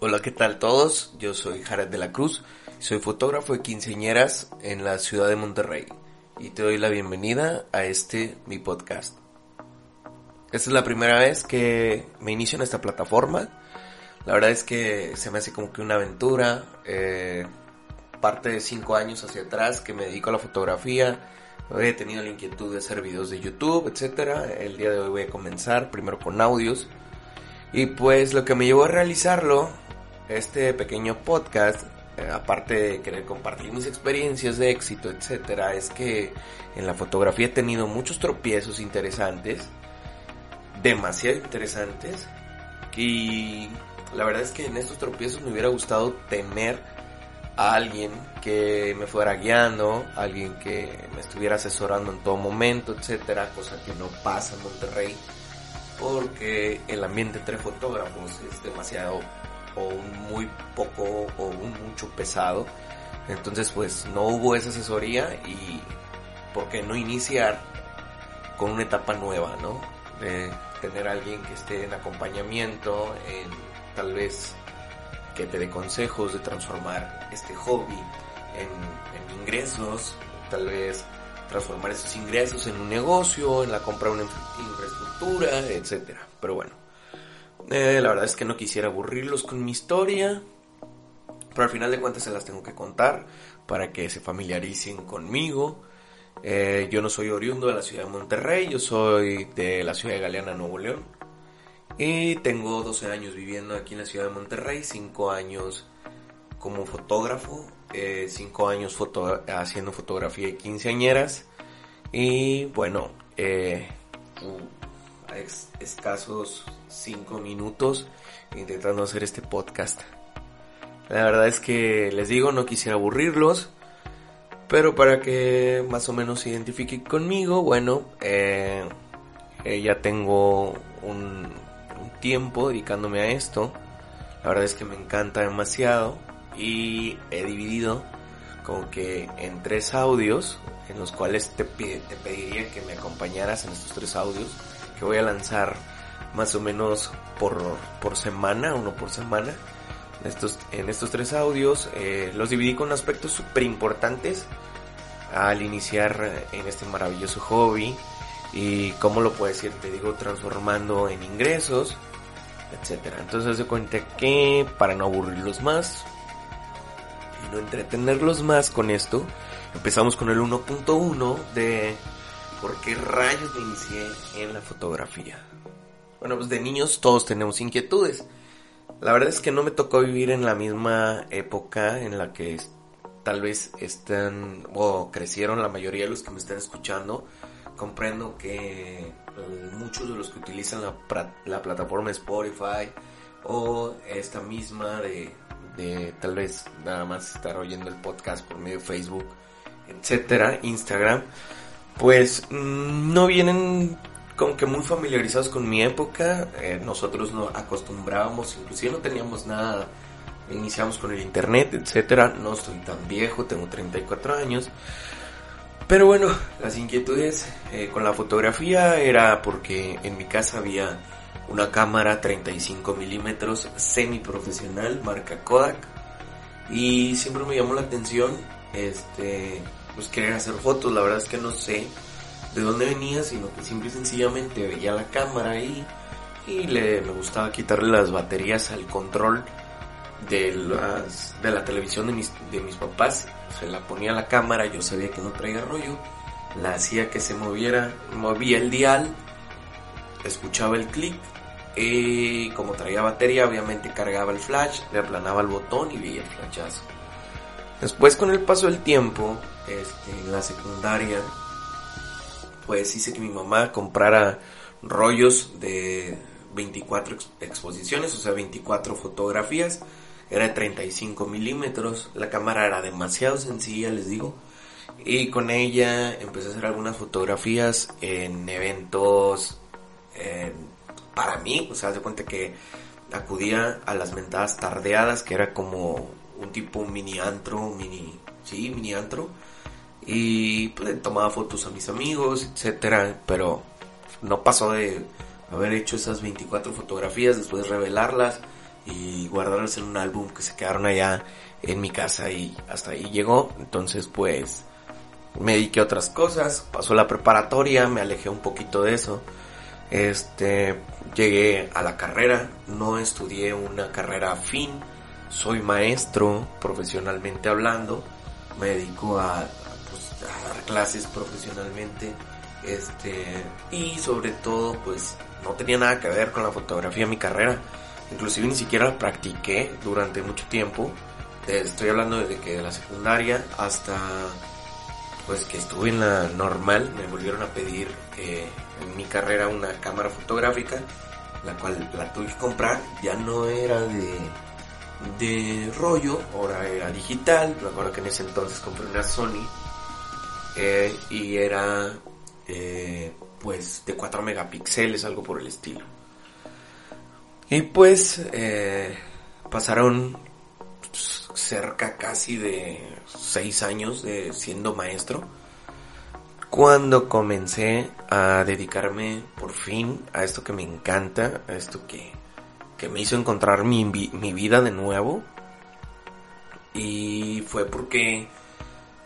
Hola, ¿qué tal todos? Yo soy Jared de la Cruz, soy fotógrafo de quinceañeras en la ciudad de Monterrey y te doy la bienvenida a este mi podcast. Esta es la primera vez que me inicio en esta plataforma. La verdad es que se me hace como que una aventura. Eh, parte de cinco años hacia atrás que me dedico a la fotografía He tenido la inquietud de hacer videos de YouTube, etcétera. El día de hoy voy a comenzar primero con audios. Y pues lo que me llevó a realizarlo, este pequeño podcast, eh, aparte de querer compartir mis experiencias de éxito, etcétera, es que en la fotografía he tenido muchos tropiezos interesantes, demasiado interesantes. Y la verdad es que en estos tropiezos me hubiera gustado tener a alguien que me fuera guiando, alguien que me estuviera asesorando en todo momento, etcétera, cosa que no pasa en Monterrey, porque el ambiente entre fotógrafos es demasiado o muy poco o un mucho pesado. Entonces, pues no hubo esa asesoría y por qué no iniciar con una etapa nueva, ¿no? De tener a alguien que esté en acompañamiento, en tal vez que te dé consejos de transformar este hobby en, ingresos, tal vez transformar esos ingresos en un negocio, en la compra de una infraestructura, etcétera. Pero bueno, eh, la verdad es que no quisiera aburrirlos con mi historia, pero al final de cuentas se las tengo que contar para que se familiaricen conmigo. Eh, yo no soy oriundo de la ciudad de Monterrey, yo soy de la ciudad de Galeana, Nuevo León. Y tengo 12 años viviendo aquí en la ciudad de Monterrey, 5 años como fotógrafo, 5 eh, años haciendo fotografía de quinceañeras y bueno, eh, escasos 5 minutos intentando hacer este podcast. La verdad es que les digo, no quisiera aburrirlos, pero para que más o menos se identifiquen conmigo, bueno, eh, ya tengo un, tiempo dedicándome a esto. La verdad es que me encanta demasiado y he dividido como que en tres audios en los cuales te, pediría que me acompañaras en estos tres audios que voy a lanzar más o menos por, por semana, uno por semana. En estos, en estos tres audios eh, los dividí con aspectos súper importantes al iniciar en este maravilloso hobby y cómo lo puedes ir, te digo, transformando en ingresos, etcétera. Entonces se cuenta que para no aburrirlos más y no entretenerlos más con esto, empezamos con el 1.1 de por qué rayos me inicié en la fotografía. Bueno, pues de niños todos tenemos inquietudes. La verdad es que no me tocó vivir en la misma época en la que tal vez están o crecieron la mayoría de los que me están escuchando. Comprendo que muchos de los que utilizan la, la plataforma Spotify o esta misma de, de, tal vez nada más estar oyendo el podcast por medio de Facebook, etcétera, Instagram, pues mm, no vienen como que muy familiarizados con mi época. Eh, nosotros no acostumbrábamos, inclusive no teníamos nada. Iniciamos con el internet, etcétera. No estoy tan viejo, tengo 34 años. Pero bueno, las inquietudes eh, con la fotografía era porque en mi casa había una cámara 35 milímetros semi profesional marca Kodak y siempre me llamó la atención este pues querer hacer fotos. La verdad es que no sé de dónde venía sino que simple y sencillamente veía la cámara ahí y le me gustaba quitarle las baterías al control de las de la televisión de mis de mis papás se la ponía a la cámara, yo sabía que no traía rollo, la hacía que se moviera, movía el dial, escuchaba el clic y como traía batería obviamente cargaba el flash, le aplanaba el botón y veía el flashazo. Después con el paso del tiempo, este, en la secundaria, pues hice que mi mamá comprara rollos de 24 exposiciones, o sea, 24 fotografías. Era de 35 milímetros. La cámara era demasiado sencilla, les digo. Y con ella empecé a hacer algunas fotografías en eventos para mí. O sea, de cuenta que acudía a las mentadas tardeadas, que era como un tipo mini antro, mini, sí, mini antro. Y pues tomaba fotos a mis amigos, etcétera, pero no pasó de haber hecho esas 24 fotografías, después revelarlas y guardarlas en un álbum que se quedaron allá en mi casa y hasta ahí llegó. Entonces, pues me dediqué a otras cosas, pasó la preparatoria, me alejé un poquito de eso. Este, llegué a la carrera, no estudié una carrera fin, soy maestro profesionalmente hablando, me dedico a, pues, a dar clases profesionalmente, este, y sobre todo, pues, no tenía nada que ver con la fotografía mi carrera, inclusive ni siquiera la practiqué durante mucho tiempo, estoy hablando desde que de la secundaria hasta pues que estuve en la normal, me volvieron a pedir eh, en mi carrera una cámara fotográfica, la cual la tuve que comprar, ya no era de, de rollo, ahora era digital, me acuerdo que en ese entonces compré una Sony eh, y era eh, pues de 4 megapíxeles, algo por el estilo. Y pues pasaron cerca casi de seis años de siendo maestro cuando comencé a dedicarme por fin a esto que me encanta, a esto que, que me hizo encontrar mi, mi, vida de nuevo. Y fue porque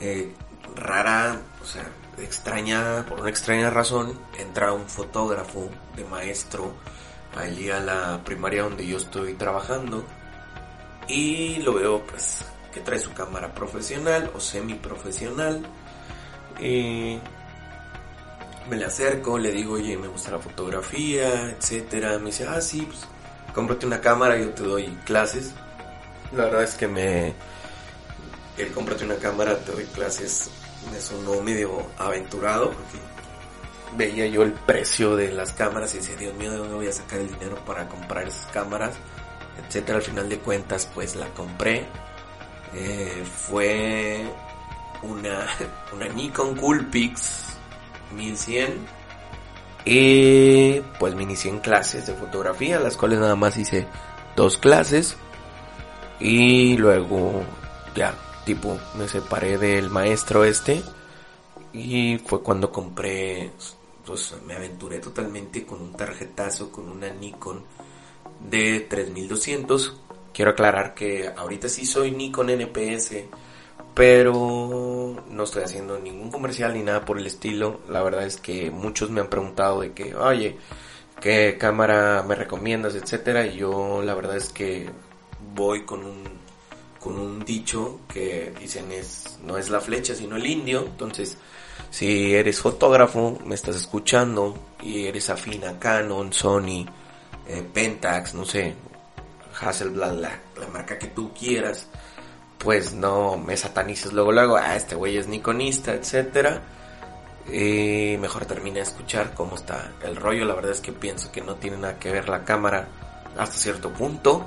eh, rara, o sea, extraña, por una extraña razón, entra un fotógrafo de maestro allí a la primaria donde yo estoy trabajando y lo veo pues que trae su cámara profesional o semi profesional y me le acerco, le digo, oye, me gusta la fotografía, etcétera. Me dice, ah, sí, pues cómprate una cámara, yo te doy clases. La verdad es que me. El cómprate una cámara, te doy clases, me sonó medio aventurado porque veía yo el precio de las cámaras y decía, Dios mío, ¿de dónde voy a sacar el dinero para comprar esas cámaras? etcétera. Al final de cuentas, pues la compré. Eh, fue una, una Nikon Coolpix 1100. Y pues me inicié en clases de fotografía, las cuales nada más hice dos clases. Y luego ya, tipo, me separé del maestro este. Y fue cuando compré, pues me aventuré totalmente con un tarjetazo, con una Nikon de 3200. Quiero aclarar que ahorita sí soy Nikon NPS, pero no estoy haciendo ningún comercial ni nada por el estilo. La verdad es que muchos me han preguntado de que, oye, ¿qué cámara me recomiendas, etcétera? Y yo la verdad es que voy con un con un dicho que dicen es no es la flecha sino el indio, entonces si eres fotógrafo, me estás escuchando y eres afín a Canon, Sony, eh, Pentax, no sé, Hasselblad, la, la, marca que tú quieras, pues no me satanices luego, luego, ah, este güey es nikonista, etcétera. Y mejor termine de escuchar cómo está el rollo. La verdad es que pienso que no tiene nada que ver la cámara hasta cierto punto,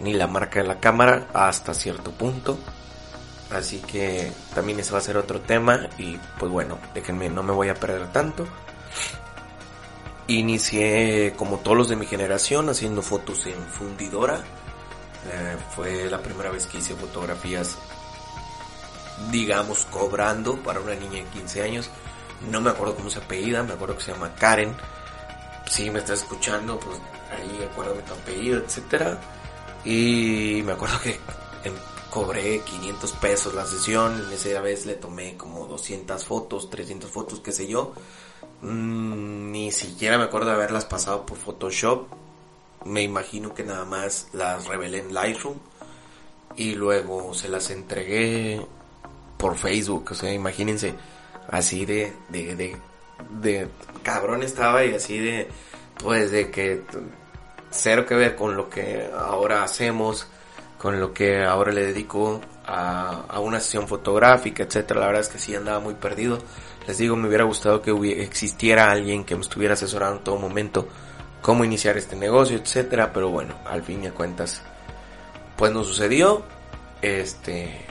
ni la marca de la cámara hasta cierto punto. Así que también ese va a ser otro tema y pues bueno, déjenme, no me voy a perder tanto. Inicié como todos los de mi generación haciendo fotos en fundidora. Eh, fue la primera vez que hice fotografías, digamos, cobrando para una niña de 15 años. No me acuerdo cómo se apellida, me acuerdo que se llama Karen. Si me estás escuchando, pues ahí acuérdame tu apellido, etcétera. Y me acuerdo que cobré 500 pesos la sesión. En esa vez le tomé como 200 fotos, 300 fotos, qué sé yo. Mm, ni siquiera me acuerdo de haberlas pasado por Photoshop. Me imagino que nada más las revelé en Lightroom. Y luego se las entregué por Facebook. O sea, imagínense. Así de, de, de, de cabrón estaba y así de, pues de que cero que ver con lo que ahora hacemos con lo que ahora le dedico a, una sesión fotográfica, etcétera. La verdad es que sí andaba muy perdido. Les digo, me hubiera gustado que existiera alguien que me estuviera asesorando en todo momento cómo iniciar este negocio, etcétera. Pero bueno, al fin y a cuentas, pues no sucedió. Este,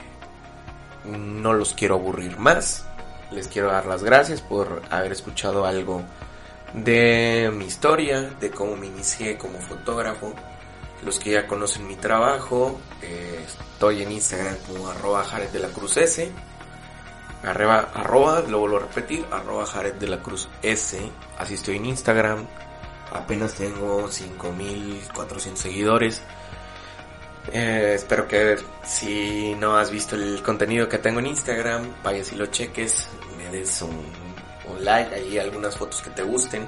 no los quiero aburrir más. Les quiero dar las gracias por haber escuchado algo de mi historia, de cómo me inicié como fotógrafo. Los que ya conocen mi trabajo, eh, estoy en Instagram como arroba Jared de la Cruz S. Arroba, arroba, lo vuelvo a repetir, arroba. Así estoy en Instagram. Apenas tengo 5400 seguidores. Eh, espero que si no has visto el contenido que tengo en Instagram, vayas y lo cheques, me des un, un like, ahí algunas fotos que te gusten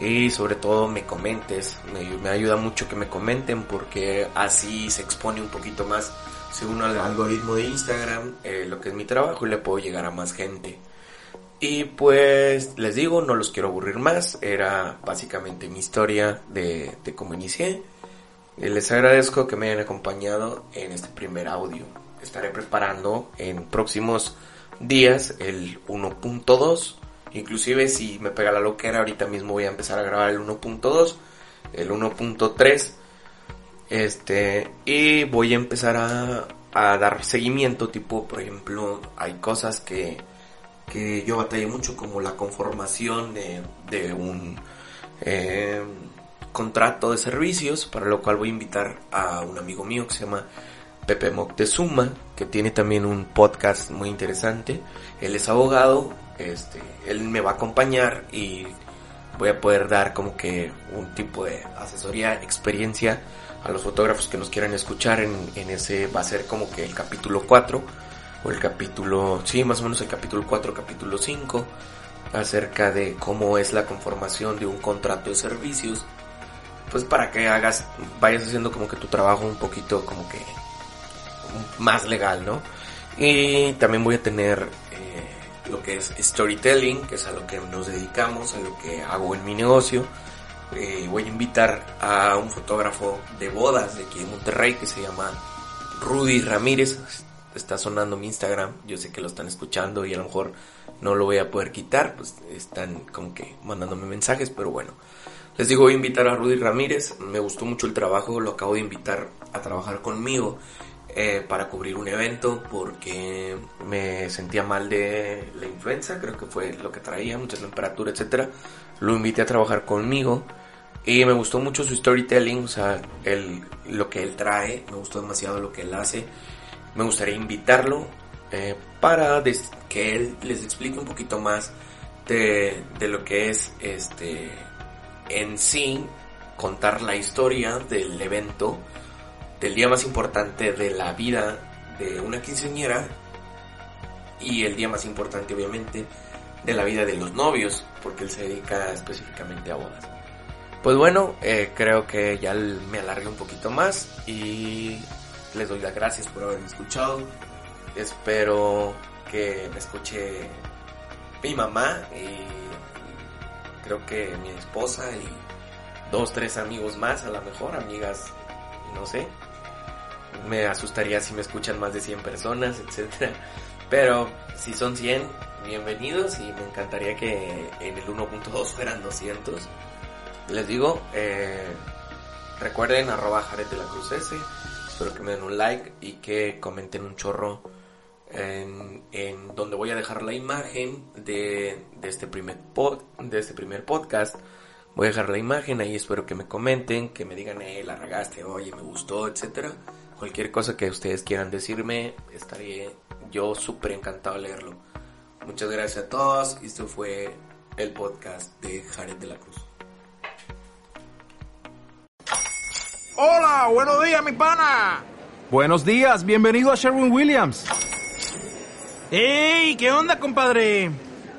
y sobre todo me comentes, me, ayuda mucho que me comenten porque así se expone un poquito más según el algoritmo de Instagram eh, lo que es mi trabajo y le puedo llegar a más gente. Y pues les digo, no los quiero aburrir más, era básicamente mi historia de, de cómo inicié. Les agradezco que me hayan acompañado en este primer audio. Estaré preparando en próximos días el 1.2. Inclusive si me pega la loquera, ahorita mismo voy a empezar a grabar el 1.2, el 1.3. Este, y voy a empezar a, a, dar seguimiento, tipo, por ejemplo, hay cosas que, que yo batallé mucho, como la conformación de, de un... Eh, contrato de servicios, para lo cual voy a invitar a un amigo mío que se llama Pepe Moctezuma, que tiene también un podcast muy interesante. Él es abogado, este, él me va a acompañar y voy a poder dar como que un tipo de asesoría, experiencia a los fotógrafos que nos quieran escuchar en, en ese va a ser como que el capítulo 4 o el capítulo, sí, más o menos el capítulo 4, capítulo 5 acerca de cómo es la conformación de un contrato de servicios pues para que hagas, vayas haciendo como que tu trabajo un poquito como que más legal, ¿no? Y también voy a tener eh, lo que es storytelling, que es a lo que nos dedicamos, a lo que hago en mi negocio. Eh, voy a invitar a un fotógrafo de bodas de aquí en Monterrey que se llama Rudy Ramírez. Está sonando mi Instagram, yo sé que lo están escuchando y a lo mejor no lo voy a poder quitar, pues están como que mandándome mensajes, pero bueno. Les digo, voy a invitar a Rudy Ramírez. Me gustó mucho el trabajo, lo acabo de invitar a trabajar conmigo eh, para cubrir un evento porque me sentía mal de la influenza, creo que fue lo que traía, mucha temperatura, etcétera. Lo invité a trabajar conmigo y me gustó mucho su storytelling, o sea, el, lo que él trae, me gustó demasiado lo que él hace. Me gustaría invitarlo eh, para que él les explique un poquito más de, de lo que es este en sí contar la historia del evento, del día más importante de la vida de una quinceañera y el día más importante obviamente de la vida de los novios, porque él se dedica específicamente a bodas. Pues bueno, eh, creo que ya me alargué un poquito más y les doy las gracias por haberme escuchado. Espero que me escuche mi mamá y creo que mi esposa y dos, tres amigos más, a lo mejor, amigas, no sé. Me asustaría si me escuchan más de 100 personas, etcétera. Pero si son 100, bienvenidos y me encantaría que en el 1.2 fueran 200. Les digo, eh, recuerden arroba Jared de la Cruz S. Espero que me den un like y que comenten un chorro en, donde voy a dejar la imagen de, de, este primer pod, de este primer podcast. Voy a dejar la imagen, ahí espero que me comenten, que me digan, eh, la regaste, oye, me gustó, etcétera. Cualquier cosa que ustedes quieran decirme, estaría yo súper encantado de leerlo. Muchas gracias a todos. Esto fue el podcast de Jared de la Cruz. Hola, buenos días, mi pana. Buenos días, bienvenido a Sherwin Williams. ¡Ey! ¿Qué onda, compadre?